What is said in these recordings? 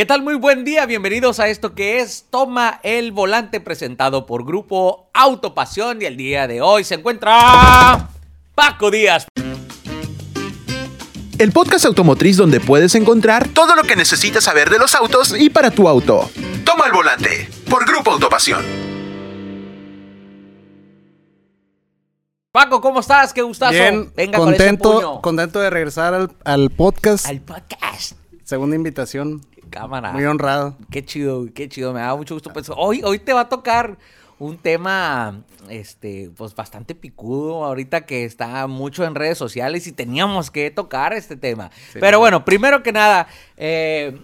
¿Qué tal? Muy buen día, bienvenidos a esto que es Toma el Volante presentado por Grupo Autopasión y el día de hoy se encuentra Paco Díaz. El podcast automotriz donde puedes encontrar todo lo que necesitas saber de los autos y para tu auto. Toma el Volante por Grupo Autopasión. Paco, ¿cómo estás? Qué gustazo. Bien, Venga con ese contento, puño. contento de regresar al, al podcast. al podcast. Segunda invitación. Cámara. Muy honrado. Qué chido, qué chido, me da mucho gusto. Pues hoy, hoy te va a tocar un tema, este, pues bastante picudo, ahorita que está mucho en redes sociales y teníamos que tocar este tema. Pero bueno, primero que nada, eh,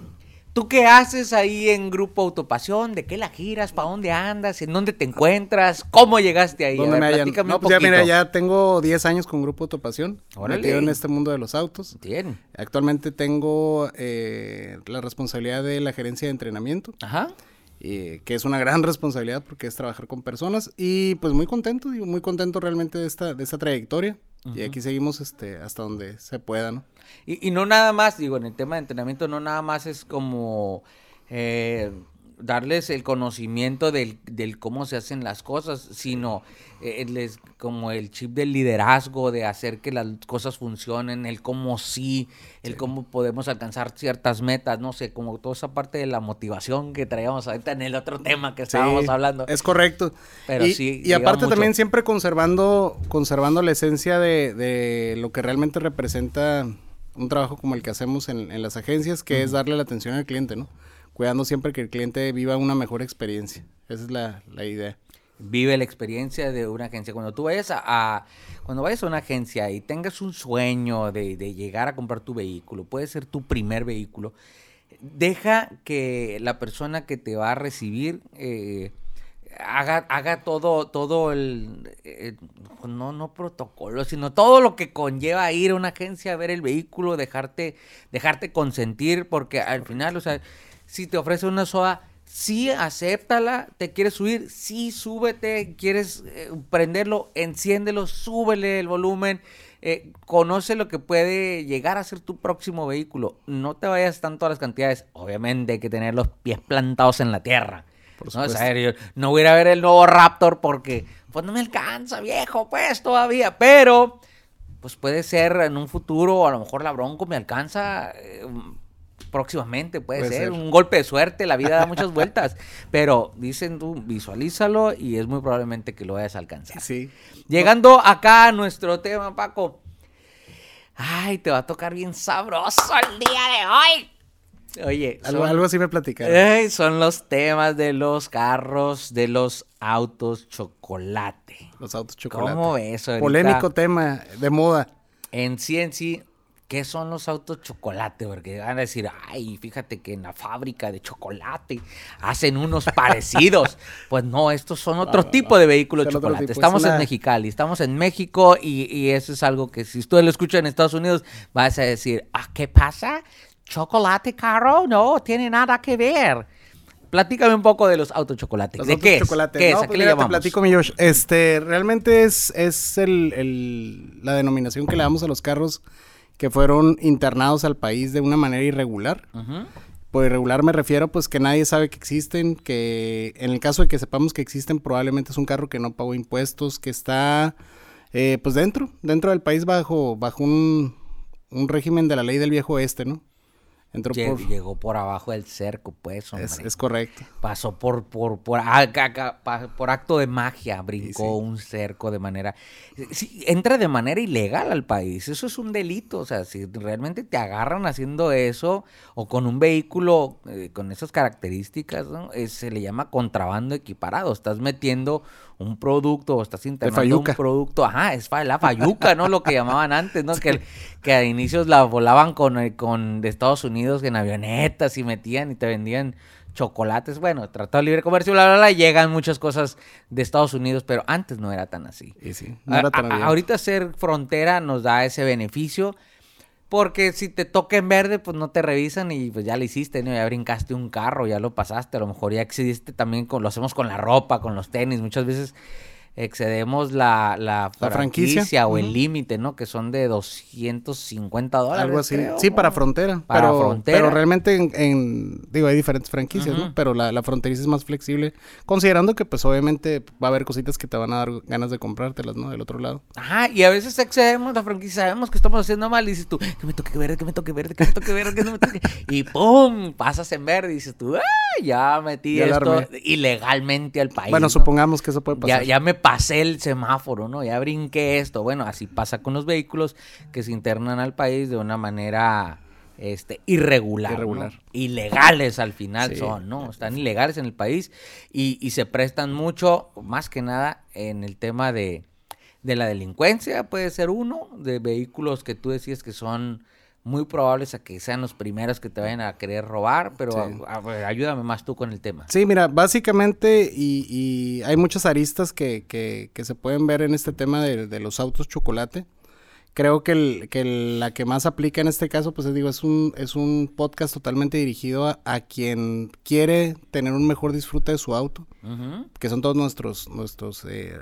¿tú qué haces ahí en Grupo Autopasión? ¿De qué la giras? ¿Para dónde andas? ¿En dónde te encuentras? ¿Cómo llegaste ahí? ¿Dónde ver, me No, pues ya, mira, ya tengo 10 años con Grupo Autopasión. Órale. Metido en este mundo de los autos. Bien. Actualmente tengo eh, la responsabilidad de la gerencia de entrenamiento, Ajá. eh, que es una gran responsabilidad porque es trabajar con personas. Y pues muy contento, digo, muy contento realmente de esta, de esta trayectoria. Y aquí seguimos este, hasta donde se pueda, ¿no? Y, y no nada más, digo, en el tema de entrenamiento, no nada más es como eh, darles el conocimiento del, del cómo se hacen las cosas, sino eh, les, como el chip del liderazgo, de hacer que las cosas funcionen, el cómo sí, el cómo podemos alcanzar ciertas metas, no sé, como toda esa parte de la motivación que traíamos ahorita en el otro tema que estábamos Sí, hablando. Es correcto. Pero y, sí, Y aparte mucho. también siempre conservando, conservando la esencia de, de lo que realmente representa un trabajo como el que hacemos en, en las agencias, que es darle la atención al cliente, ¿no? Cuidando siempre que el cliente viva una mejor experiencia. Esa es la, la idea. vive la experiencia de una agencia. Cuando tú vayas a, cuando vayas a una agencia y tengas un sueño de, de llegar a comprar tu vehículo, puede ser tu primer vehículo, deja que la persona que te va a recibir eh, haga, haga todo, todo el, eh, no, no protocolo, sino todo lo que conlleva ir a una agencia a ver el vehículo, dejarte, dejarte consentir, porque al final, o sea, si te ofrece una soda, sí, acéptala, te quieres subir, sí, súbete, quieres eh, prenderlo, enciéndelo, súbele el volumen, eh, conoce lo que puede llegar a ser tu próximo vehículo, no te vayas tanto a las cantidades, obviamente hay que tener los pies plantados en la tierra. Por No, o supuesto. sea, yo no voy a ir a ver el nuevo Raptor porque pues no me alcanza, viejo, pues todavía. Pero, pues puede ser en un futuro, a lo mejor la Bronco me alcanza eh, próximamente, puede, Puede ser. ser. Un golpe de suerte, la vida da muchas vueltas. Pero dicen tú, visualízalo y es muy probablemente que lo vayas a alcanzar. Sí. Llegando acá a nuestro tema, Paco. Ay, te va a tocar bien sabroso el día de hoy. Oye, Algo, son- algo así me platicaron. Son los temas de los carros, de los autos chocolate. Los autos chocolate. ¿Cómo ves ahorita? Polémico tema, de moda. En sí, en sí, ¿qué son los autos chocolate? Porque van a decir, ay, fíjate que en la fábrica de chocolate hacen unos parecidos. pues no, estos son otro tipo de vehículos chocolate. es Estamos en una- Mexicali, estamos en México y, y eso es algo que si usted lo escucha en Estados Unidos, vas a decir, ah, ¿qué pasa? ¿Chocolate caro? No, tiene nada que ver. Platícame un poco de los autos chocolate. ¿De qué es? chocolate. ¿Qué es? No, ¿A pues qué le mira, llamamos? Te platico, mi Josh. Este, realmente es, es el, el- la denominación que le damos a los carros que fueron internados al país de una manera irregular. Por irregular me refiero pues que nadie sabe que existen, que en el caso de que sepamos que existen probablemente es un carro que no pagó impuestos, que está eh, pues dentro, dentro del país bajo, bajo un, un régimen de la ley del viejo oeste, ¿no? Entró por... Llegó por abajo del cerco, pues, hombre. Es, es correcto. Pasó por, por, por, ah, por acto de magia, brincó Sí, sí. un cerco de manera... Sí, entra de manera ilegal al país, eso es un delito, o sea, si realmente te agarran haciendo eso o con un vehículo eh, con esas características, ¿no? Eh, se le llama contrabando equiparado, estás metiendo un producto o estás internando un producto, ajá, es fa- la fayuca, ¿no? Lo que llamaban antes, ¿no? Que, que a inicios la volaban con, eh, con de Estados Unidos en avionetas y metían y te vendían chocolates. Bueno, tratado de libre comercio, bla, bla, bla, llegan muchas cosas de Estados Unidos, pero antes no era tan así. Y sí, no era tan a- ahorita ser frontera nos da ese beneficio. Porque si te toca en verde, pues no te revisan y pues ya lo hiciste, ¿no? Ya brincaste un carro, ya lo pasaste, a lo mejor ya excediste también con, lo hacemos con la ropa, con los tenis, muchas veces excedemos la, la, La franquicia. franquicia, o el límite, ¿no? Que son de 250 dólares. Algo así. creo. Sí, para frontera. Para pero, frontera. pero realmente en, en- digo, hay diferentes franquicias. ¿no? Pero la, la fronteriza es más flexible, considerando que pues obviamente va a haber cositas que te van a dar ganas de comprártelas, ¿no? Del otro lado. Ajá, y a veces excedemos la franquicia, sabemos que estamos haciendo mal y dices tú, que me toque verde, que me toque verde, que me toque verde, que no me toque. Y ¡pum! Pasas en verde y dices tú, ¡ah! Ya metí Ya esto armé. ilegalmente al país. bueno, ¿no? supongamos que eso puede Ya, pasar. ya me pasé el semáforo, ¿no? Ya brinqué esto. Bueno, así pasa con los vehículos que se internan al país de una manera este, irregular. ¿no? Irregular. Ilegales al final Sí. son, ¿no? Están ilegales en el país y, y se prestan mucho, más que nada, en el tema de, de la delincuencia. Puede ser uno, de vehículos que tú decías que son muy probables a que sean los primeros que te vayan a querer robar, pero Sí. a- a ver, ayúdame más tú con el tema. Sí, mira, básicamente, y, y hay muchas aristas que, que- que se pueden ver en este tema de, de los autos chocolate. Creo que, el- que el- la que más aplica en este caso, pues digo, es un, es un podcast totalmente dirigido a, a quien quiere tener un mejor disfrute de su auto, que son todos nuestros, nuestros eh,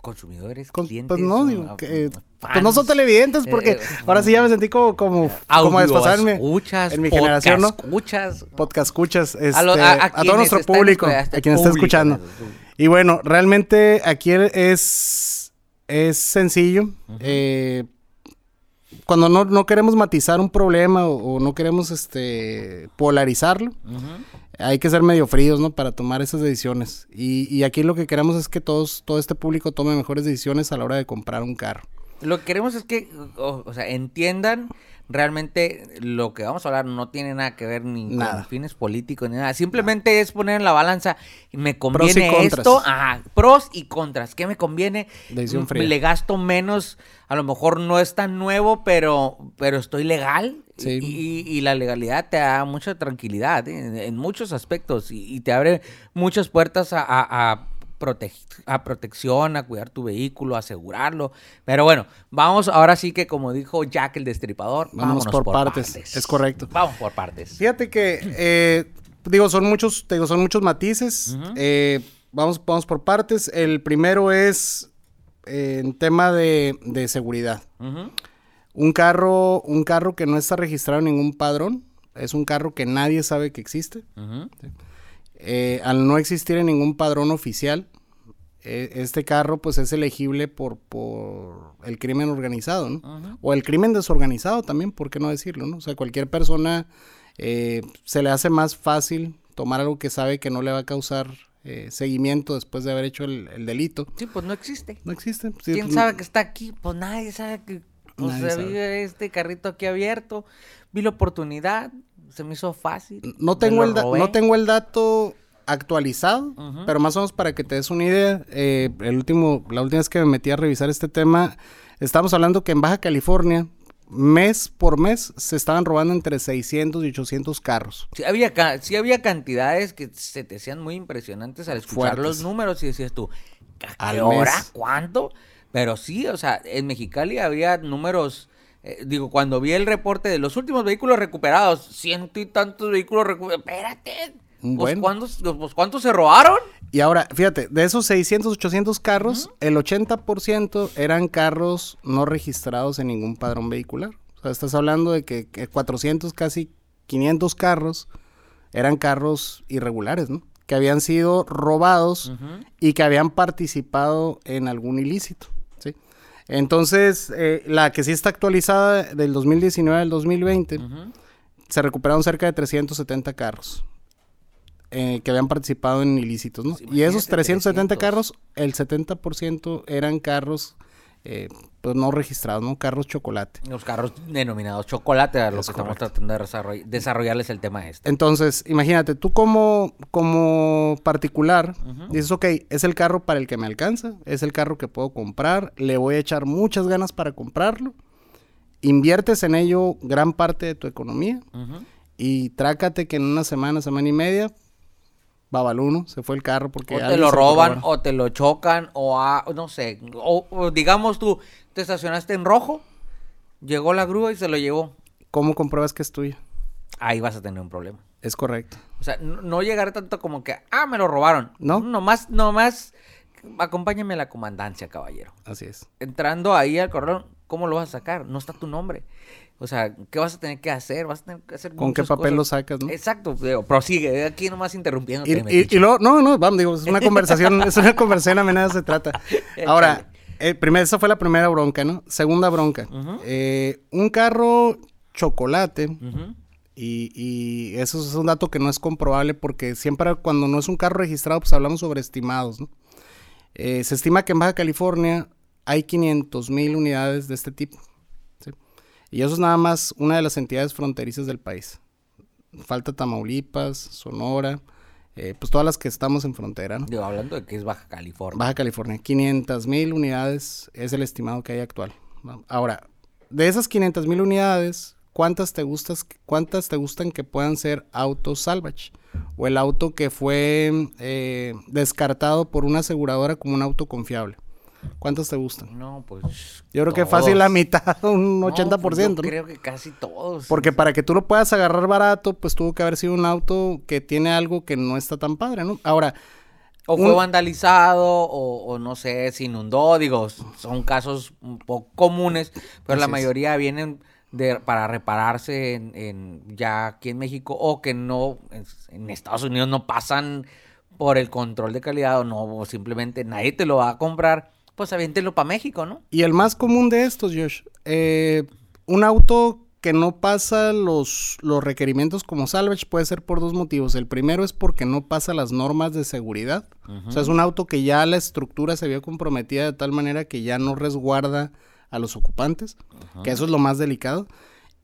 Consumidores, Con- clientes. pues no, digo, a- que, eh, pues no son televidentes porque eh, ahora sí ya me sentí como, como, como desfasarme escuchas, en mi generación, ¿no? escuchas. Podcast escuchas, este, A lo- a- a a, todo nuestro público, a el quien está escuchando. Y bueno, realmente aquí es, es sencillo. eh, cuando no, no queremos matizar un problema o, o no queremos este polarizarlo, hay que ser medio fríos, ¿no? Para tomar esas decisiones. Y, y aquí lo que queremos es que todos, todo este público tome mejores decisiones a la hora de comprar un carro. Lo que queremos es que, o, o sea, entiendan realmente lo que vamos a hablar no tiene nada que ver ni Nada. con fines políticos ni nada. Simplemente es poner en la balanza, me y conviene contras. esto, ajá, pros y contras. ¿Qué me conviene? Le gasto menos, a lo mejor no es tan nuevo, pero, pero estoy legal. Sí. Y, y la legalidad te da mucha tranquilidad ¿eh? en, en muchos aspectos y, y te abre muchas puertas a, a- a a protección, a cuidar tu vehículo, a asegurarlo. Pero bueno, vamos ahora sí que como dijo Jack el Destripador, vámonos por partes. Es correcto. Vamos por partes. Fíjate que, eh, digo, son muchos, digo, son muchos matices. Eh, vamos, vamos por partes. El primero es eh, en tema de, de seguridad. Un carro, un carro que no está registrado en ningún padrón, es un carro que nadie sabe que existe. Eh, al no existir en ningún padrón oficial, eh, este carro pues es elegible por, por el crimen organizado, ¿no? O el crimen desorganizado también, ¿por qué no decirlo, no? O sea, cualquier persona eh, se le hace más fácil tomar algo que sabe que no le va a causar eh, seguimiento después de haber hecho el, el delito. Sí, pues no existe. No existe. Sí, ¿Quién pues, sabe que está aquí? Pues nadie sabe que o Nadie sea, sabe. vi este carrito aquí abierto, vi la oportunidad, se me hizo fácil. No tengo, el no tengo el dato actualizado, pero más o menos para que te des una idea, eh, el último, la última vez que me metí a revisar este tema, estamos hablando que en Baja California, mes por mes, se estaban robando entre 600 y 800 carros. Sí había, ca- sí había cantidades que se te hacían muy impresionantes al escuchar Fuertes. los números y decías tú, ¿a Al qué hora? mes. ¿Cuánto? Pero sí, o sea, en Mexicali había números, eh, digo, cuando vi el reporte de los últimos vehículos recuperados, ciento y tantos vehículos recuperados, espérate, pues. ¿cuántos, pues, ¿cuántos se robaron? Y ahora, fíjate, de esos 600, 800 carros, el 80% eran carros no registrados en ningún padrón vehicular. O sea, estás hablando de que, que 400, casi 500 carros eran carros irregulares, ¿no? Que habían sido robados y que habían participado en algún ilícito. Entonces, eh, la que sí está actualizada del 2019 al 2020, Ujú. se recuperaron cerca de 370 carros eh, que habían participado en ilícitos, ¿no? Pues y esos imagínate, 370 300. carros, el 70% eran carros eh, pues no registrados, ¿no? Carros chocolate. Los carros denominados chocolate, a los Es que estamos tratando de desarroll- desarrollarles el tema este. Entonces, imagínate, tú como, como particular, dices, ok, es el carro para el que me alcanza, es el carro que puedo comprar, le voy a echar muchas ganas para comprarlo, inviertes en ello gran parte de tu economía. Y trácate que en una semana, semana y media, babaluno, se fue el carro porque... O te lo roban, o te lo chocan, o a- no sé, o, o digamos tú, te estacionaste en rojo, llegó la grúa y se lo llevó. ¿Cómo compruebas que es tuyo? ahí vas a tener un problema. Es correcto. O sea, no, no llegar tanto como que, ah, me lo robaron. No. Nomás, nomás, acompáñame a la comandancia, caballero. Así es. Entrando ahí al correo, ¿cómo lo vas a sacar? No está tu nombre. O sea, ¿qué vas a tener que hacer? Vas a tener que hacer ¿Con qué papel lo sacas, no? Exacto, digo, prosigue, aquí nomás interrumpiendo. Y, y- y luego, no, no, vamos, digo, es una conversación, es una conversación a nada se trata. Ahora, eh, primero, esa fue la primera bronca, ¿no? Segunda bronca. Eh, un carro chocolate, y eso es un dato que no es comprobable porque siempre cuando no es un carro registrado, pues hablamos sobre estimados, ¿no? Eh, se estima que en Baja California hay 500 mil unidades de este tipo. ¿sí? Y eso es nada más una de las entidades fronterizas del país. Falta Tamaulipas, Sonora, eh, pues todas las que estamos en frontera, ¿no? Digo, hablando de que es Baja California. Baja California, 500 mil unidades es el estimado que hay actual. Ahora, de esas 500 mil unidades, ¿cuántas te, gustas, ¿cuántas te gustan que puedan ser autos salvage? O el auto que fue eh, descartado por una aseguradora como un auto confiable. ¿Cuántas te gustan? No, pues. Yo creo que fácil la mitad, un No, 80%. pues, yo ¿no? creo que casi todos. Porque para que tú lo puedas agarrar barato, pues tuvo que haber sido un auto que tiene algo que no está tan padre, ¿no? Ahora, O fue un- vandalizado, o, o no sé, se inundó, digo, son casos un poco comunes, pero la es. mayoría vienen de, para repararse en, en- ya aquí en México, o que no, en, en Estados Unidos no pasan por el control de calidad, o no, o simplemente nadie te lo va a comprar, pues aviéntelo para México, ¿no? Y el más común de estos, Josh, eh, un auto que no pasa los, los requerimientos como salvage puede ser por dos motivos. El primero es porque no pasa las normas de seguridad. O sea, es un auto que ya la estructura se vio comprometida de tal manera que ya no resguarda a los ocupantes, que eso es lo más delicado.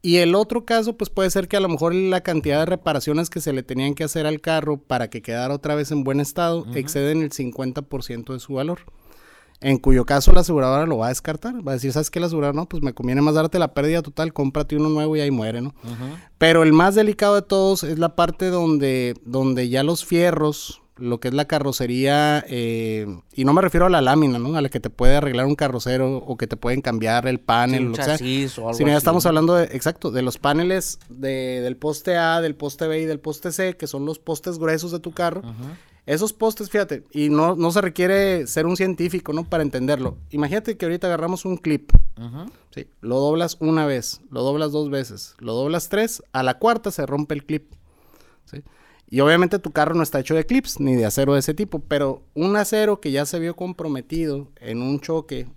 Y el otro caso, pues puede ser que a lo mejor la cantidad de reparaciones que se le tenían que hacer al carro para que quedara otra vez en buen estado exceden el 50% de su valor. En cuyo caso la aseguradora lo va a descartar. Va a decir, ¿sabes qué? La aseguradora, no, pues me conviene más darte la pérdida total, cómprate uno nuevo y ahí muere, ¿no? Pero el más delicado de todos es la parte donde, donde ya los fierros, lo que es la carrocería, eh, y no me refiero a la lámina, ¿no? A la que te puede arreglar un carrocero o que te pueden cambiar el panel, Sí, o que sea. chasis o algo Sino ya estamos hablando de, exacto, de los paneles de- del poste A, del poste B y del poste C, que son los postes gruesos de tu carro. Esos postes, fíjate, y no, no se requiere ser un científico, ¿no? Para entenderlo. Imagínate que ahorita agarramos un clip. ¿sí? Lo doblas una vez, lo doblas dos veces, lo doblas tres, a la cuarta se rompe el clip, ¿sí? Y obviamente tu carro no está hecho de clips ni de acero de ese tipo, pero un acero que ya se vio comprometido en un choque,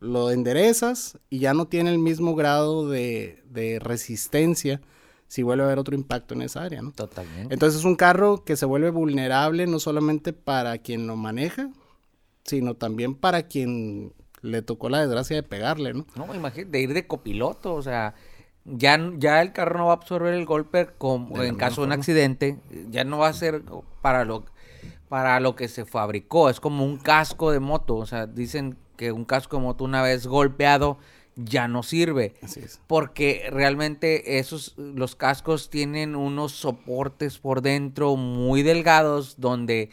lo enderezas y ya no tiene el mismo grado de, de resistencia si vuelve a haber otro impacto en esa área, ¿no? Totalmente. Entonces es un carro que se vuelve vulnerable no solamente para quien lo maneja, sino también para quien le tocó la desgracia de pegarle, ¿no? No, imagínate, de ir de copiloto, o sea, ya, ya el carro no va a absorber el golpe como en caso de un accidente, ya no va a ser para lo, para lo que se fabricó, es como un casco de moto, o sea, dicen que un casco de moto una vez golpeado ya no sirve. Así es. Porque realmente esos, los cascos tienen unos soportes por dentro muy delgados donde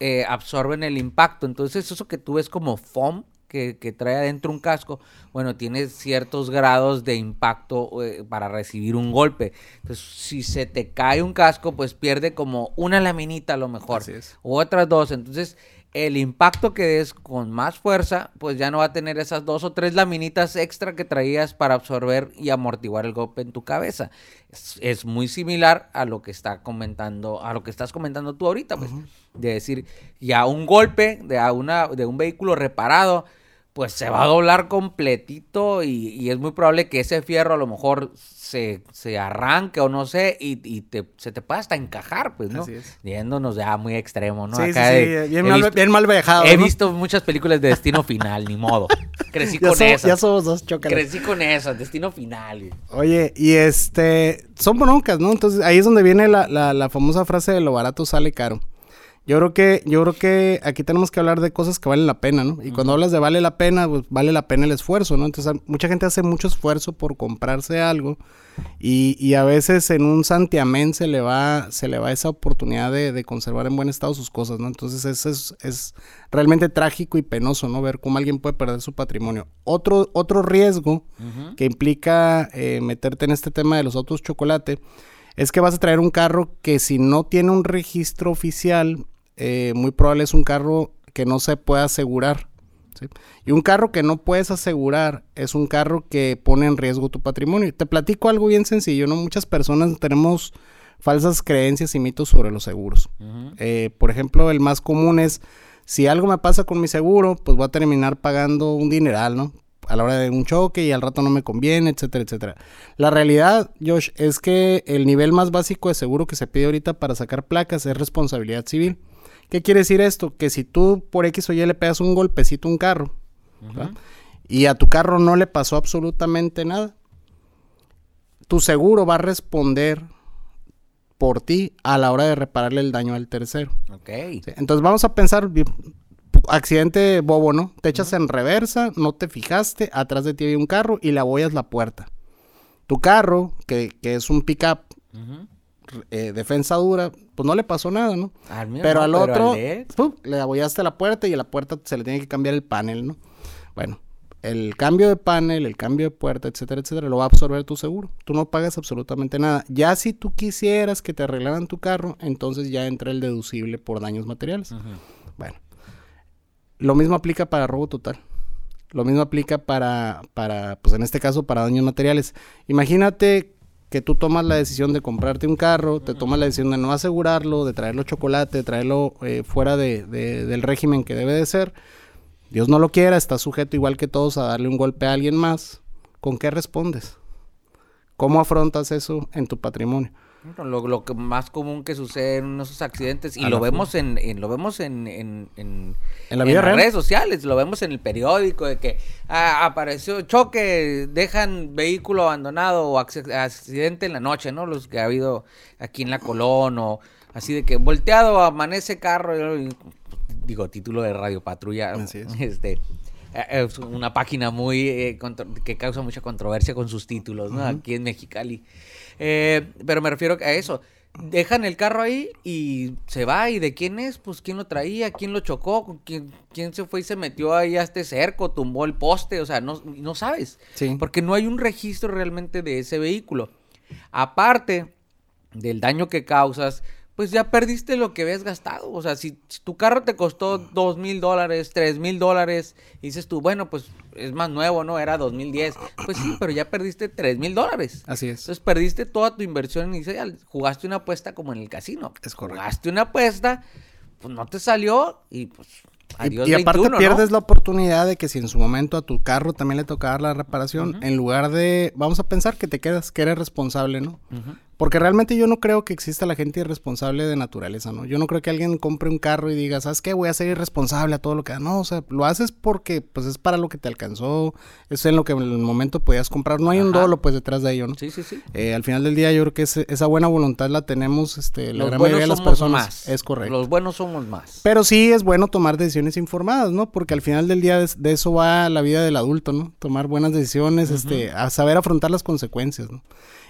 eh, absorben el impacto. Entonces eso que tú ves como foam que, que trae adentro un casco, bueno, tiene ciertos grados de impacto eh, para recibir un golpe. Entonces si se te cae un casco, pues pierde como una laminita a lo mejor. Así es. O otras dos. Entonces el impacto que des con más fuerza, pues ya no va a tener esas dos o tres laminitas extra que traías para absorber y amortiguar el golpe en tu cabeza. Es, es muy similar a lo que está comentando, a lo que estás comentando tú ahorita, pues, de decir, ya un golpe de, a una, de un vehículo reparado, pues se va a doblar completito y, y es muy probable que ese fierro a lo mejor se, se arranque o no sé y, y te, se te pueda hasta encajar, pues, ¿no? Así es. Yéndonos ya muy extremo, ¿no? Sí, sí, Acá sí, de- bien he mal, visto- bien mal viajado, He ¿no? visto muchas películas de Destino Final, ni modo. Crecí Ya, con so- esas. ya somos dos, chócalas. Crecí con esas, Destino Final. Oye, y este, son broncas, ¿no? Entonces ahí es donde viene la, la, la famosa frase de lo barato sale caro. Yo creo que, yo creo que aquí tenemos que hablar de cosas que valen la pena, ¿no? Y cuando hablas de vale la pena, pues vale la pena el esfuerzo, ¿no? Entonces, mucha gente hace mucho esfuerzo por comprarse algo y, y a veces en un santiamén se le va, se le va esa oportunidad de, de conservar en buen estado sus cosas, ¿no? Entonces, eso es, es realmente trágico y penoso, ¿no? Ver cómo alguien puede perder su patrimonio. Otro, otro riesgo que implica eh, meterte en este tema de los autos chocolate es que vas a traer un carro que si no tiene un registro oficial, eh, muy probable es un carro que no se pueda asegurar. ¿sí? Y un carro que no puedes asegurar es un carro que pone en riesgo tu patrimonio. Te platico algo bien sencillo, ¿no? Muchas personas tenemos falsas creencias y mitos sobre los seguros. Eh, por ejemplo, el más común es, si algo me pasa con mi seguro, pues voy a terminar pagando un dineral, ¿no? A la hora de un choque y al rato no me conviene, etcétera, etcétera. La realidad, Josh, es que el nivel más básico de seguro que se pide ahorita para sacar placas es responsabilidad civil. ¿Qué quiere decir esto? Que si tú por X o Y le pegas un golpecito a un carro y a tu carro no le pasó absolutamente nada, tu seguro va a responder por ti a la hora de repararle el daño al tercero. Ok. Sí, Entonces vamos a pensar, accidente bobo, ¿no? Te echas en reversa, no te fijaste, atrás de ti hay un carro y le abollas la puerta. Tu carro, que, que es un pickup, Ujú. Eh, defensa dura, pues no le pasó nada, ¿no? Mío Pero no, al pero otro, al. ¡pum! le abollaste la puerta y a la puerta se le tiene que cambiar el panel, ¿no? Bueno, el cambio de panel, el cambio de puerta, etcétera, etcétera, lo va a absorber tu seguro. Tú no pagas absolutamente nada. Ya si tú quisieras que te arreglaran tu carro, entonces ya entra el deducible por daños materiales. Bueno, lo mismo aplica para robo total. Lo mismo aplica para, para, pues en este caso, para daños materiales. Imagínate que tú tomas la decisión de comprarte un carro, te tomas la decisión de no asegurarlo, de traerlo chocolate, de traerlo eh, fuera de, de- del régimen que debe de ser. Dios no lo quiera, estás sujeto igual que todos a darle un golpe a alguien más. ¿Con qué respondes? ¿Cómo afrontas eso en tu patrimonio? Lo, lo que más común que sucede en esos accidentes, y lo vemos en, en- lo vemos en, en, en, En la vida las real. redes sociales, lo vemos en el periódico, de que ah, apareció choque, dejan vehículo abandonado o acc- accidente en la noche, ¿no? Los que ha habido aquí en la Colón, o así de que volteado amanece carro, y- digo, título de Radio Patrulla, Así es. este... eh, Es una página muy eh, que causa mucha controversia con sus títulos, ¿no? Aquí en Mexicali. Eh, pero me refiero a eso. Dejan el carro ahí y se va. ¿Y de quién es? Pues quién lo traía, quién lo chocó, ¿Con quién, quién se fue y se metió ahí a este cerco, tumbó el poste. O sea, no, no sabes. Sí. Porque no hay un registro realmente de ese vehículo. Aparte del daño que causas, pues ya perdiste lo que habías gastado. O sea, si, si tu carro te costó dos mil dólares, tres mil dólares, y dices tú, bueno, pues es más nuevo, ¿no? Era 2010. Pues sí, pero ya perdiste tres mil dólares. Así es. Entonces perdiste toda tu inversión inicial. Jugaste una apuesta como en el casino. Es correcto. Jugaste una apuesta, pues no te salió y pues adiós y, aparte 21, ¿no? pierdes la oportunidad de que si en su momento a tu carro también le tocaba dar la reparación, en lugar de, vamos a pensar que te quedas, que eres responsable, ¿no? Porque realmente yo no creo que exista la gente irresponsable de naturaleza, ¿no? Yo no creo que alguien compre un carro y diga, ¿sabes qué? Voy a ser irresponsable a todo lo que da. No, o sea, lo haces porque pues es para lo que te alcanzó, es en lo que en el momento podías comprar. No hay un dolo pues detrás de ello, ¿no? Sí, sí, sí. Eh, al final del día yo creo que ese- esa buena voluntad la tenemos este, la Los gran mayoría de las personas. más. Es correcto. Los buenos somos más. Pero sí es bueno tomar decisiones informadas, ¿no? Porque al final del día de, de eso va la vida del adulto, ¿no? Tomar buenas decisiones, este, a saber afrontar las consecuencias, ¿no?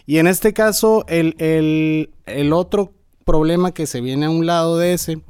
Y en este caso, el, el, el otro problema que se viene a un lado de ese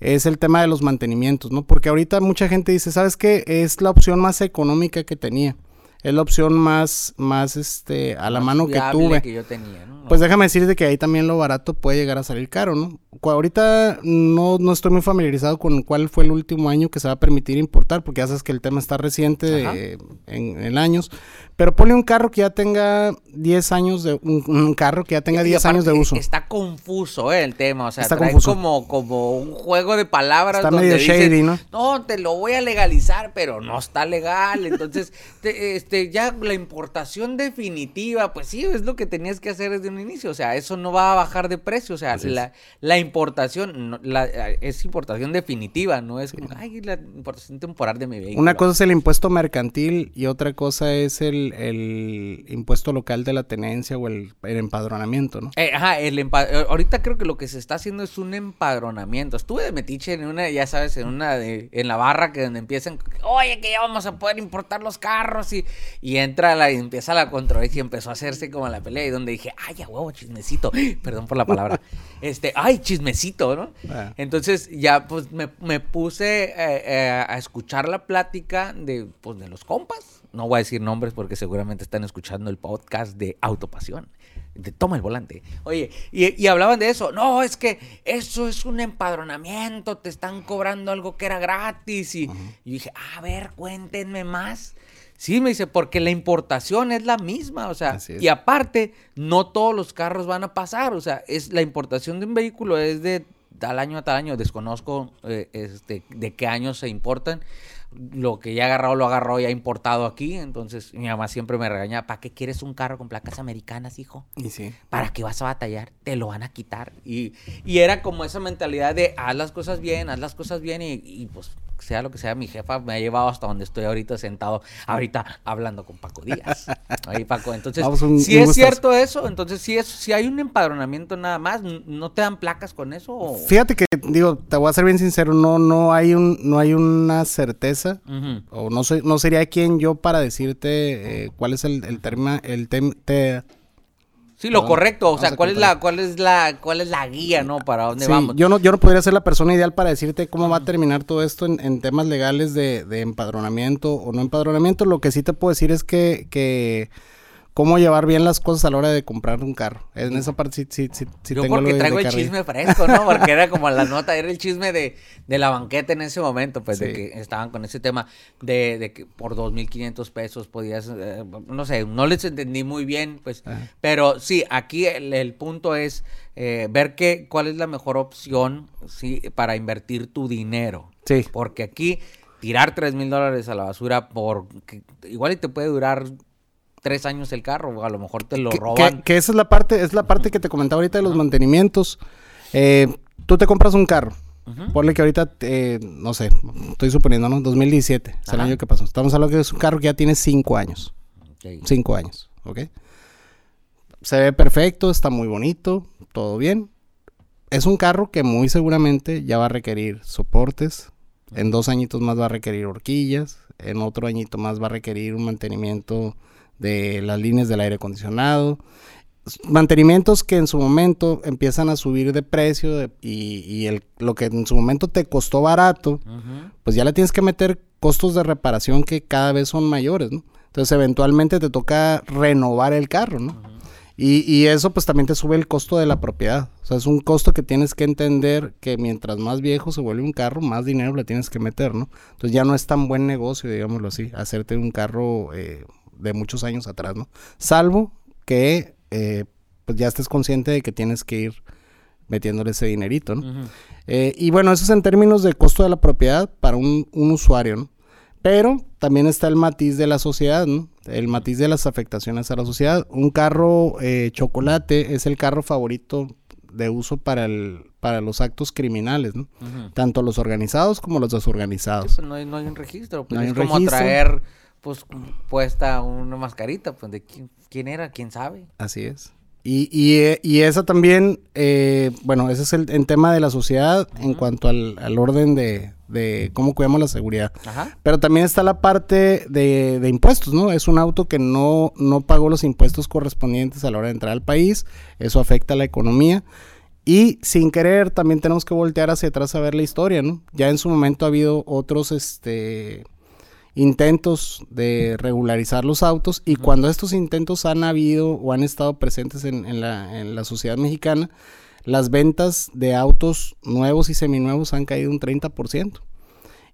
es el tema de los mantenimientos, ¿no? Porque ahorita mucha gente dice, ¿sabes qué? Es la opción más económica que tenía. Es la opción más, más, este, a la Más mano que tuve. que yo tenía, ¿no? Pues déjame decirte que ahí también lo barato puede llegar a salir caro, ¿no? Ahorita no, no estoy muy familiarizado con cuál fue el último año que se va a permitir importar, porque ya sabes que el tema está reciente de- en, en años. Pero ponle un carro que ya tenga 10 años de... Un, un carro que ya tenga Y 10 años de uso. Está confuso eh, el tema, o sea, Está trae confuso. como, como un juego de palabras Está donde medio dicen, shady, ¿no? No, te lo voy a legalizar, pero no está legal. Entonces, te- este, ya la importación definitiva, pues sí, es lo que tenías que hacer desde un inicio. O sea, eso no va a bajar de precio. O sea, Así es. la, importación no- la- es importación definitiva, no es como, ay, la importación temporal de mi vehículo. Una cosa es el impuesto mercantil y otra cosa es el, el impuesto local de la tenencia o el, el empadronamiento, ¿no? Eh, ajá, el empa- eh, ahorita creo que lo que se está haciendo es un empadronamiento. Estuve de metiche en una, ya sabes, en una de, en la barra que donde empiezan, oye, que ya vamos a poder importar los carros y, y entra la, y empieza la controversia y empezó a hacerse como la pelea y donde dije, ay, a huevo, chismecito, perdón por la palabra, este, ay, chismecito, ¿no? Ah. Entonces ya pues me, me puse eh, eh, a escuchar la plática de, pues, de los compas. No voy a decir nombres porque seguramente están escuchando el podcast de Autopasión. Te toma el volante. Oye, y, y hablaban de eso. No, es que eso es un empadronamiento, te están cobrando algo que era gratis. Y, y dije, a ver, cuéntenme más. Sí, me dice, porque la importación es la misma, o sea, y aparte, no todos los carros van a pasar, o sea, es la importación de un vehículo es de tal año a tal año, desconozco eh, este, de qué años se importan, lo que ya ha agarrado lo agarró ya importado aquí, entonces mi mamá siempre me regaña, ¿para qué quieres un carro con placas americanas, hijo? Y sí. ¿Para qué vas a batallar? Te lo van a quitar. Y, y era como esa mentalidad de haz las cosas bien, haz las cosas bien y, y, pues sea lo que sea, mi jefa me ha llevado hasta donde estoy ahorita sentado, ahorita hablando con Paco Díaz. Ahí Paco, entonces, un- si un es gustazo. cierto eso, entonces si es, si hay un empadronamiento nada más, ¿no te dan placas con eso? o- Fíjate que, digo, te voy a ser bien sincero, no, no hay un, no hay una certeza, o no soy, no sería quien yo para decirte eh, cuál es el, el terma- el tem- te- Sí, lo Perdón, correcto, o sea, ¿cuál es la, cuál es la, cuál es la guía, no? Para dónde Sí, vamos. yo no, yo no podría ser la persona ideal para decirte cómo va a terminar todo esto en, en temas legales de, de empadronamiento o no empadronamiento. Lo que sí te puedo decir es que, que cómo llevar bien las cosas a la hora de comprar un carro. En esa parte sí, sí, sí, sí Yo tengo porque traigo el chisme fresco, ¿no? Porque era como la nota, era el chisme de, de la banqueta en ese momento, pues de que estaban con ese tema de, de que por 2.500 pesos podías, eh, no sé, no les entendí muy bien, pues, Ajá. pero sí, aquí el, el punto es eh, ver que, cuál es la mejor opción, sí, para invertir tu dinero. Sí. Porque aquí tirar 3 mil dólares a la basura por, igual y te puede durar tres años el carro, o a lo mejor te lo que, roban. que- que esa es la parte, es la parte que te comentaba ahorita de los mantenimientos. Eh, tú te compras un carro. Ujú. Ponle que ahorita, eh, no sé, estoy suponiendo, ¿no? 2017, es el Ajá. año que pasó. Estamos hablando que es un carro que ya tiene cinco años. Cinco años, ¿ok? Se ve perfecto, está muy bonito, todo bien. Es un carro que muy seguramente ya va a requerir soportes. En dos añitos más va a requerir horquillas. En otro añito más va a requerir un mantenimiento de las líneas del aire acondicionado. Mantenimientos que en su momento empiezan a subir de precio de- y, y el, lo que en su momento te costó barato, pues ya le tienes que meter costos de reparación que cada vez son mayores, ¿no? Entonces eventualmente te toca renovar el carro, ¿no? y, y eso pues también te sube el costo de la propiedad. O sea, es un costo que tienes que entender que mientras más viejo se vuelve un carro, más dinero le tienes que meter, ¿no? Entonces ya no es tan buen negocio, digámoslo así, hacerte un carro eh, de muchos años atrás, ¿no? Salvo que eh, pues ya estés consciente de que tienes que ir metiéndole ese dinerito, ¿no? Eh, y bueno, eso es en términos de costo de la propiedad para un, un usuario, ¿no? Pero también está el matiz de la sociedad, ¿no? El matiz de las afectaciones a la sociedad. Un carro eh, chocolate es el carro favorito de uso para, el, para los actos criminales, ¿no? Tanto los organizados como los Sí, desorganizados. pues no, hay, no hay un registro, pues No hay es un como registro. traer pues puesta una mascarita, pues de quién, quién era, quién sabe. Así es. Y, y, eh, y esa también, eh, bueno, ese es el, el tema de la sociedad en cuanto al, al orden de, de cómo cuidamos la seguridad. Ajá. Pero también está la parte de, de impuestos, ¿no? Es un auto que no, no pagó los impuestos correspondientes a la hora de entrar al país. Eso afecta a la economía. Y sin querer también tenemos que voltear hacia atrás a ver la historia, ¿no? Ya en su momento ha habido otros este, intentos de regularizar los autos y cuando estos intentos han habido o han estado presentes en, en la, en la sociedad mexicana, las ventas de autos nuevos y seminuevos han caído un 30%.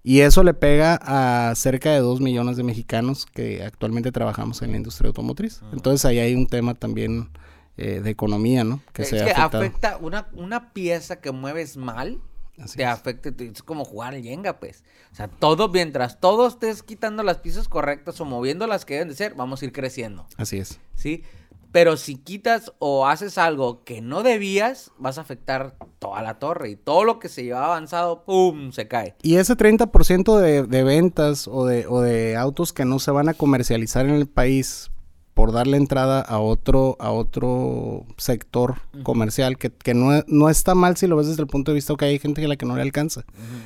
Y eso le pega a cerca de 2 millones de mexicanos que actualmente trabajamos en la industria automotriz. Entonces ahí hay un tema también eh, de economía, ¿no? Que es se que afecta una, una pieza que mueves mal, Así te es. afecta, te- es como jugar al Jenga, pues. O sea, todo, mientras todo estés quitando las piezas correctas o moviendo las que deben de ser, vamos a ir creciendo, Así es. ¿sí? Pero si quitas o haces algo que no debías, vas a afectar toda la torre y todo lo que se llevaba avanzado, ¡pum!, se cae. Y ese 30% de, de ventas o de, o de autos que no se van a comercializar en el país por darle entrada a otro, a otro sector comercial, que, que no, no está mal si lo ves desde el punto de vista que hay gente a la que no le alcanza.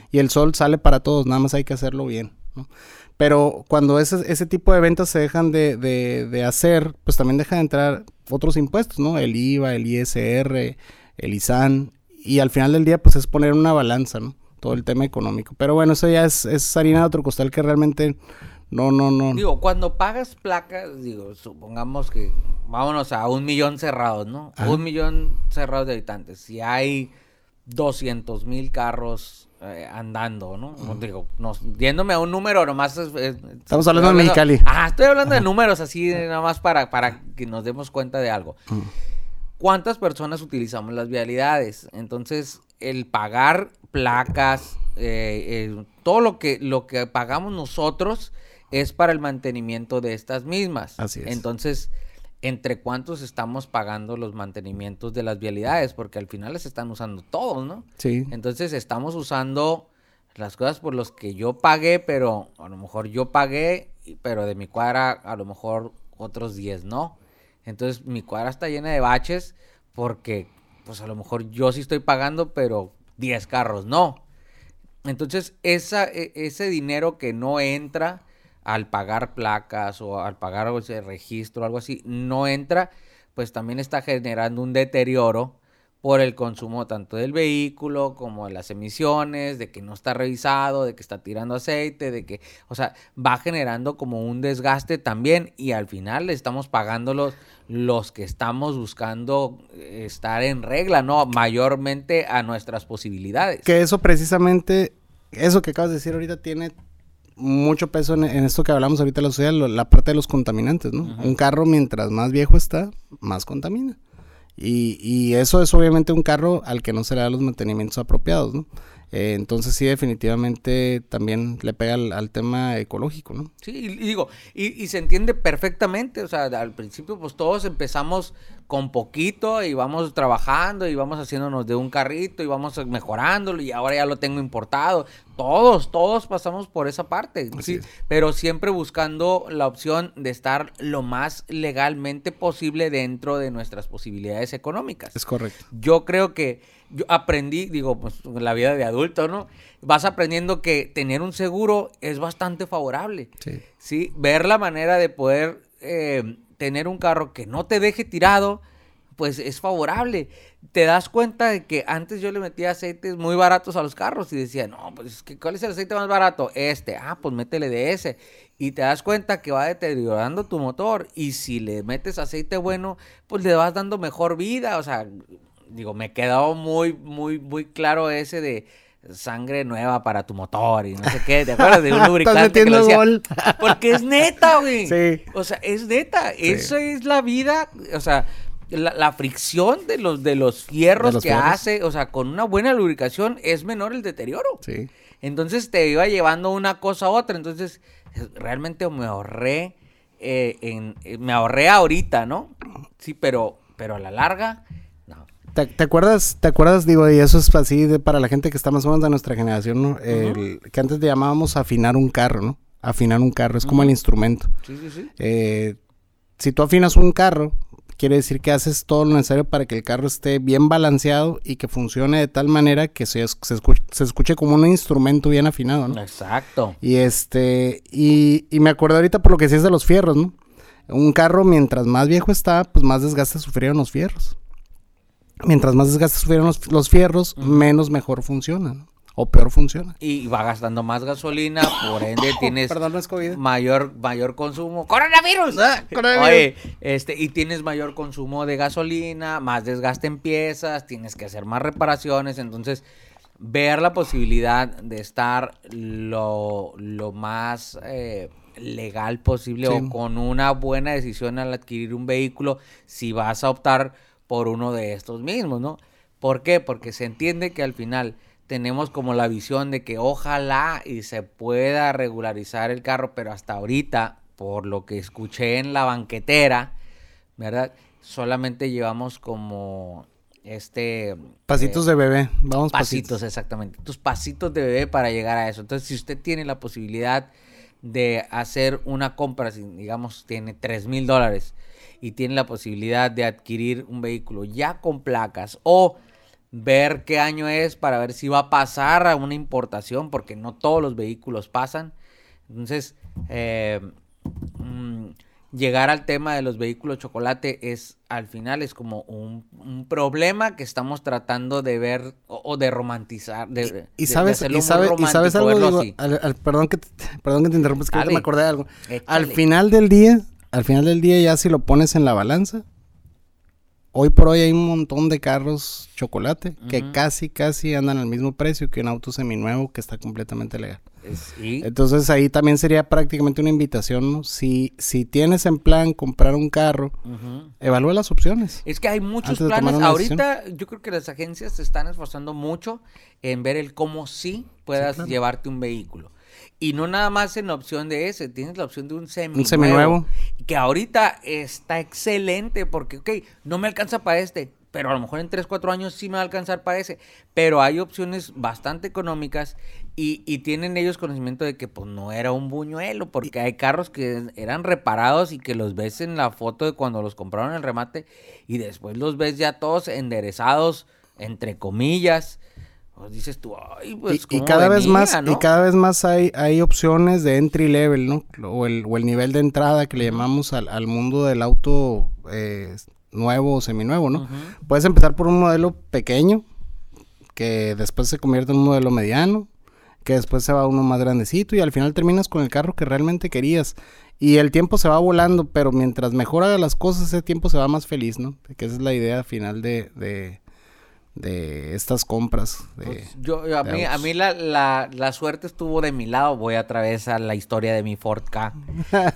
Y el sol sale para todos, nada más hay que hacerlo bien. ¿no? Pero cuando ese, ese tipo de ventas se dejan de, de- de hacer, pues también deja de entrar otros impuestos, ¿no? El IVA, el ISR, el ISAN. Y al final del día, pues es poner una balanza, ¿no? Todo el tema económico. Pero bueno, eso ya es, es harina de otro costal que realmente No, no, no. Digo, cuando pagas placas, digo, supongamos que vámonos a un millón cerrados, ¿no? Un millón cerrados de habitantes. Si hay 200 mil carros eh, andando, ¿no? Digo, nos, yéndome a un número, nomás... Estamos hablando de Mexicali. Ah, estoy hablando de números así, nada más para, para que nos demos cuenta de algo. ¿Cuántas personas utilizamos las vialidades? Entonces, el pagar placas, eh, todo lo que, lo que pagamos nosotros es para el mantenimiento de estas mismas. Así es. Entonces, ¿entre cuántos estamos pagando los mantenimientos de las vialidades? Porque al final les están usando todos, ¿no? Sí. Entonces, estamos usando las cosas por las que yo pagué, pero a lo mejor yo pagué, pero de mi cuadra a lo mejor otros 10 no. Entonces, mi cuadra está llena de baches porque, pues a lo mejor yo sí estoy pagando, pero 10 carros no. Entonces, esa, e, ese dinero que no entra al pagar placas o al pagar ese registro o algo así, no entra, pues también está generando un deterioro por el consumo tanto del vehículo como de las emisiones, de que no está revisado, de que está tirando aceite, de que, o sea, va generando como un desgaste también y al final le estamos pagando los, los que estamos buscando estar en regla, ¿no? Mayormente a nuestras posibilidades. Que eso precisamente, eso que acabas de decir ahorita tiene mucho peso en, esto que hablamos ahorita de la sociedad, la parte de los contaminantes, ¿no? Un carro mientras más viejo está, más contamina. Y, y, eso es obviamente un carro al que no se le da los mantenimientos apropiados, ¿no? Eh, entonces sí, definitivamente también le pega al, tema ecológico, ¿no? Sí, y, digo, y, y, se entiende perfectamente, o sea, al principio pues todos empezamos con poquito y vamos trabajando y vamos haciéndonos de un carrito y vamos mejorándolo y ahora ya lo tengo importado. Todos, todos pasamos por esa parte, sí, pero siempre buscando la opción de estar lo más legalmente posible dentro de nuestras posibilidades económicas. Es correcto. Yo creo que yo aprendí, digo, pues la vida de adulto, ¿no? Vas aprendiendo que tener un seguro es bastante favorable. Sí. ¿sí? Ver la manera de poder eh, tener un carro que no te deje tirado, pues es favorable. Te das cuenta de que antes yo le metía aceites muy baratos a los carros y decía, no, pues ¿cuál es el aceite más barato? Este, ah, pues métele de ese. Y te das cuenta que va deteriorando tu motor y si le metes aceite bueno, pues le vas dando mejor vida. O sea, digo, me quedó muy, muy, muy claro ese de sangre nueva para tu motor y no sé qué, ¿te acuerdas de un lubricante que lo decía? Porque es neta, güey. Sí. O sea, es neta, eso es la vida, o sea, la, fricción de los de los fierros que hace, o sea, con una buena lubricación es menor el deterioro. Sí. Entonces te iba llevando una cosa a otra, entonces realmente me ahorré eh, en, eh, me ahorré ahorita, ¿no? Sí, pero pero a la larga ¿Te, acuerdas, te acuerdas, digo, y eso es así de, para la gente que está más o menos de nuestra generación, ¿no? que antes le llamábamos afinar un carro, ¿no? Afinar un carro, es como el instrumento. Sí, sí, sí. Eh, si tú afinas un carro, quiere decir que haces todo lo necesario para que el carro esté bien balanceado y que funcione de tal manera que se, se, escuche, se escuche, como un instrumento bien afinado, ¿no? Exacto. Y este, y, y me acuerdo ahorita por lo que decías de los fierros, ¿no? Un carro, mientras más viejo está, pues más desgaste sufrieron los fierros mientras más desgaste sufrieron los, fierros, menos mejor funcionan. O peor funciona. Y va gastando más gasolina, por ende tienes Perdón, no es COVID. mayor, mayor consumo. ¡Coronavirus! Ah, coronavirus. Oye, este, y tienes mayor consumo de gasolina, más desgaste en piezas, tienes que hacer más reparaciones. Entonces, ver la posibilidad de estar lo, lo más eh, legal posible o con una buena decisión al adquirir un vehículo, si vas a optar por uno de estos mismos, ¿no? ¿Por qué? Porque se entiende que al final tenemos como la visión de que ojalá y se pueda regularizar el carro, pero hasta ahorita, por lo que escuché en la banquetera, ¿verdad? Solamente llevamos como este pasitos de bebé, vamos pasitos, pasitos, exactamente. Tus pasitos de bebé para llegar a eso. Entonces, si usted tiene la posibilidad de hacer una compra, digamos, tiene tres mil dólares y tiene la posibilidad de adquirir un vehículo ya con placas o ver qué año es para ver si va a pasar a una importación, porque no todos los vehículos pasan. Entonces, eh, mm, llegar al tema de los vehículos chocolate es, al final, es como un, un problema que estamos tratando de ver o, o de romantizar. De, Y sabes, y, sabe- sabes algo, Digo, al- al- perdón, que te, perdón que te interrumpa, es que me acordé de algo. Al final del día, al final del día ya si lo pones en la balanza, hoy por hoy hay un montón de carros chocolate que casi, casi andan al mismo precio que un auto seminuevo que está completamente legal. Entonces ahí también sería prácticamente una invitación, ¿no? Si, si tienes en plan comprar un carro, ujú. evalúa las opciones. Es que hay muchos planes. Ahorita yo creo que las agencias se están esforzando mucho en ver el cómo sí puedas claro. llevarte un vehículo. Y no nada más en la opción de ese, tienes la opción de un semi Un seminuevo. Que ahorita está excelente porque, ok, no me alcanza para este, pero a lo mejor en 3, 4 años sí me va a alcanzar para ese. Pero hay opciones bastante económicas y, y tienen ellos conocimiento de que pues no era un buñuelo, porque hay carros que eran reparados y que los ves en la foto de cuando los compraron en el remate y después los ves ya todos enderezados, entre comillas. Pues dices tú, ay, pues y, y cada vez venía, más y cada vez más hay, hay opciones de entry level, ¿no? O el, o el nivel de entrada que le llamamos al, al mundo del auto eh, nuevo o seminuevo, ¿no? Puedes empezar por un modelo pequeño, que después se convierte en un modelo mediano, que después se va a uno más grandecito y al final terminas con el carro que realmente querías. Y el tiempo se va volando, pero mientras mejor haga las cosas, ese tiempo se va más feliz, ¿no? Que esa es la idea final de, de, de estas compras. de- Pues yo, yo- a de mí, a mí la, la, la suerte estuvo de mi lado. Voy otra vez a la historia de mi Ford K.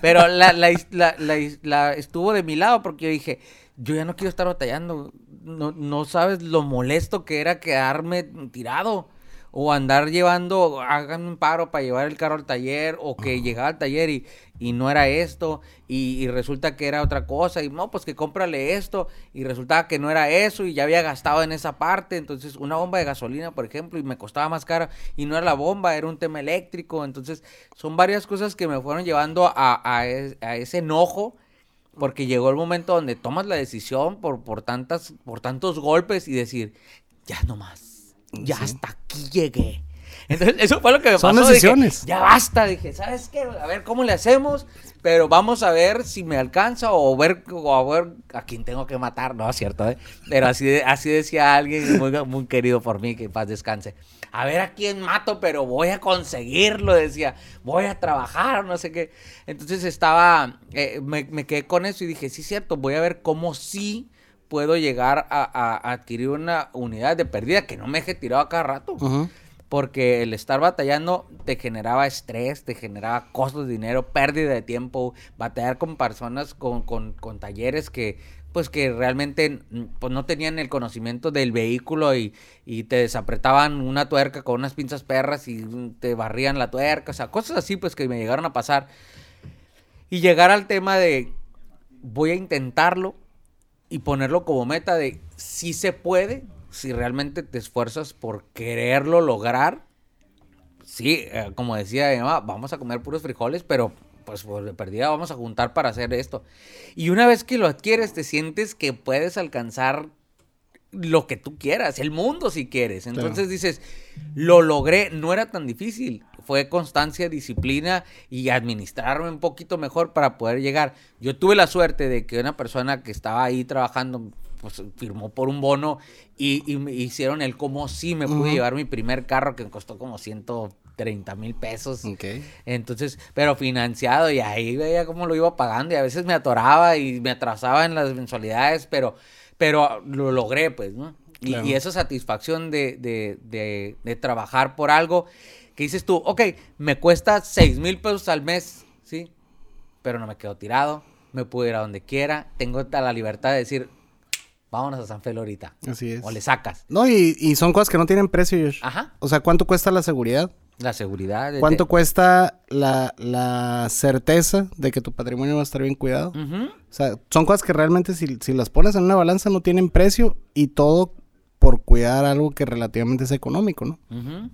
Pero la, la- estuvo de mi lado porque yo dije, yo ya no quiero estar batallando. No, no sabes lo molesto que era quedarme tirado. O andar llevando, hagan un paro para llevar el carro al taller, o que llegaba al taller y, y no era esto, y, y resulta que era otra cosa, y no, pues que cómprale esto, y resultaba que no era eso, y ya había gastado en esa parte, entonces una bomba de gasolina, por ejemplo, y me costaba más cara, y no era la bomba, era un tema eléctrico, entonces son varias cosas que me fueron llevando a, a es- a ese enojo, porque llegó el momento donde tomas la decisión por, por, tantas, por tantos golpes y decir, ya no más, ya Sí. hasta aquí llegué. Entonces, eso fue lo que me Son pasó. dije, decisiones. ya basta, dije, ¿sabes qué? A ver cómo le hacemos, pero vamos a ver si me alcanza o ver, o a ver a quién tengo que matar, ¿no? Es cierto, ¿eh? Pero así, así decía alguien muy, muy querido por mí, que en paz descanse. A ver a quién mato, pero voy a conseguirlo, decía. Voy a trabajar, no sé qué. Entonces estaba, eh, me, me quedé con eso y dije, sí, cierto, voy a ver cómo sí puedo llegar a, a- a adquirir una unidad de pérdida que no me deje tirado a cada rato. Ujú. Porque el estar batallando te generaba estrés, te generaba costos de dinero, pérdida de tiempo, batallar con personas, con, con, con talleres que pues que realmente mm, pues no tenían el conocimiento del vehículo y, y te desapretaban una tuerca con unas pinzas perras y mm, te barrían la tuerca, o sea, cosas así pues que me llegaron a pasar. Y llegar al tema de voy a intentarlo y ponerlo como meta de si se puede, si realmente te esfuerzas por quererlo lograr. Sí, eh, como decía mamá, vamos a comer puros frijoles, pero pues por de perdida vamos a juntar para hacer esto. Y una vez que lo adquieres, te sientes que puedes alcanzar lo que tú quieras, el mundo si quieres. Entonces dices, lo logré, no era tan difícil. Fue constancia, disciplina y administrarme un poquito mejor para poder llegar. Yo tuve la suerte de que una persona que estaba ahí trabajando, pues firmó por un bono y, y me hicieron el como sí me pude llevar mi primer carro que me costó como 130 mil pesos. Entonces, pero financiado y ahí veía cómo lo iba pagando y a veces me atoraba y me atrasaba en las mensualidades, pero, pero lo logré, pues, ¿no? Y, Claro. y esa satisfacción de, de, de, de trabajar por algo que dices tú, ok, me cuesta 6 mil pesos al mes, ¿sí? Pero no me quedo tirado, me puedo ir a donde quiera, tengo la libertad de decir, vámonos a San Fel ahorita. Así es. O le sacas. No, y, y son cosas que no tienen precio, Josh. Ajá. O sea, ¿cuánto cuesta la seguridad? La seguridad. de- ¿Cuánto de- cuesta la, la certeza de que tu patrimonio va a estar bien cuidado? Ujú. O sea, son cosas que realmente si, si las pones en una balanza no tienen precio y todo por cuidar algo que relativamente es económico, ¿no?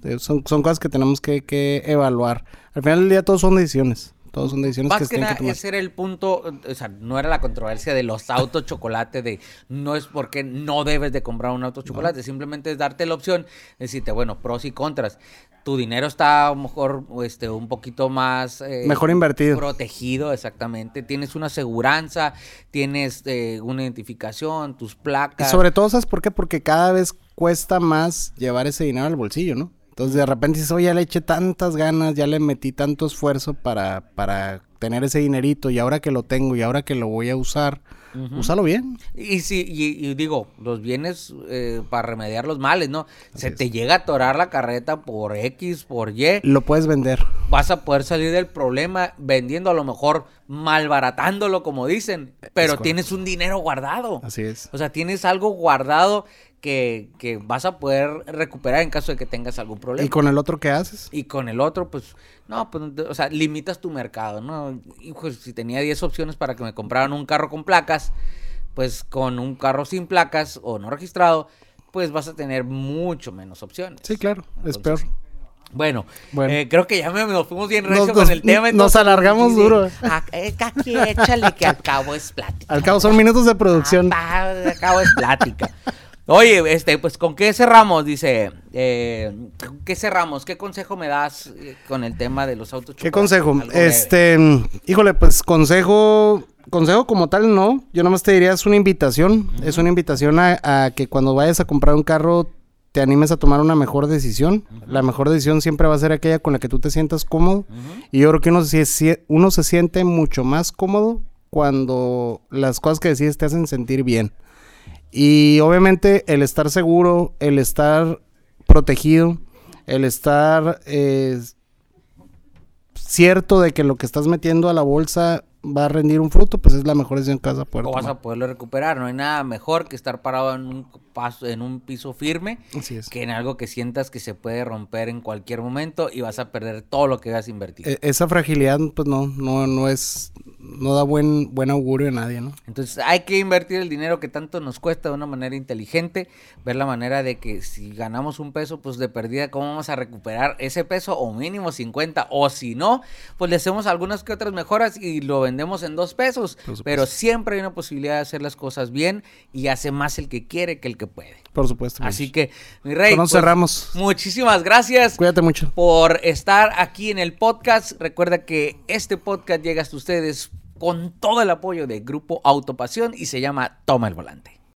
Eh, Son, son cosas que tenemos que, que evaluar. Al final del día todos son decisiones. Todos son decisiones Más que que que nada, tomar. ese era el punto, o sea, no era la controversia de los autos chocolate, de no es porque no debes de comprar un auto chocolate, simplemente es darte la opción, decirte, bueno, pros y contras. Tu dinero está a lo mejor este, un poquito más... eh, Mejor invertido. Protegido, exactamente. Tienes una aseguranza, tienes eh, una identificación, tus Y placas. sobre todo, ¿sabes por qué? Porque cada vez cuesta más llevar ese dinero al bolsillo, ¿no? Entonces de repente dices, oye, ya le eché tantas ganas, ya le metí tanto esfuerzo para, para tener ese dinerito y ahora que lo tengo y ahora que lo voy a usar, úsalo bien. Y sí, y, y digo, los bienes eh, para remediar los males, ¿no? Se te llega a atorar la carreta por X, por Y, Lo puedes vender. vas a poder salir del problema vendiendo a lo mejor malbaratándolo, como dicen, pero tienes un dinero guardado. Así es. O sea, tienes algo guardado que, que vas a poder recuperar en caso de que tengas algún problema. ¿Y con el otro qué haces? Y con el otro, pues, no, pues, o sea, limitas tu mercado, ¿no? Hijo, si tenía 10 opciones para que me compraran un carro con placas, pues con un carro sin placas o no registrado, pues vas a tener mucho menos opciones. Sí, claro, es Entonces, peor. Bueno, Bueno. eh, creo que ya me, nos fuimos bien recio con el tema. nos alargamos sí, duro. Ah, eh, aquí échale que al cabo es plática. Al cabo son minutos de producción. Ah, al cabo es plática. Oye, este, pues, ¿con qué cerramos? Dice, eh, ¿con ¿qué cerramos? ¿Qué consejo me das eh, con el tema de los autos ¿Qué consejo? Breve. Este, híjole, pues consejo, consejo como tal no. Yo nomás te diría es una invitación, es una invitación a, a que cuando vayas a comprar un carro te animes a tomar una mejor decisión. La mejor decisión siempre va a ser aquella con la que tú te sientas cómodo. Y yo creo que uno se, uno se siente mucho más cómodo cuando las cosas que decides te hacen sentir bien. Y obviamente el estar seguro, el estar protegido, el estar eh, cierto de que lo que estás metiendo a la bolsa va a rendir un fruto, pues es la mejor decisión que vas a poder o vas tomar. a poderlo recuperar. No hay nada mejor que estar parado en un paso, en un piso firme, Así es. que en algo que sientas que se puede romper en cualquier momento y vas a perder todo lo que has invertido. E- esa fragilidad, pues no, no, no es, no da buen, buen augurio a nadie, ¿no? Entonces hay que invertir el dinero que tanto nos cuesta de una manera inteligente, ver la manera de que si ganamos un peso, pues de perdida, ¿cómo vamos a recuperar ese peso o mínimo 50? O si no, pues le hacemos algunas que otras mejoras y lo vendemos en dos pesos. Pero siempre hay una posibilidad de hacer las cosas bien y hace más el que quiere que el que puede. Por supuesto. Así que, mi rey, eso pues, cerramos. muchísimas gracias Cuídate mucho. por estar aquí en el podcast. Recuerda que este podcast llega hasta ustedes con todo el apoyo de Grupo Autopasión y se llama Toma el Volante.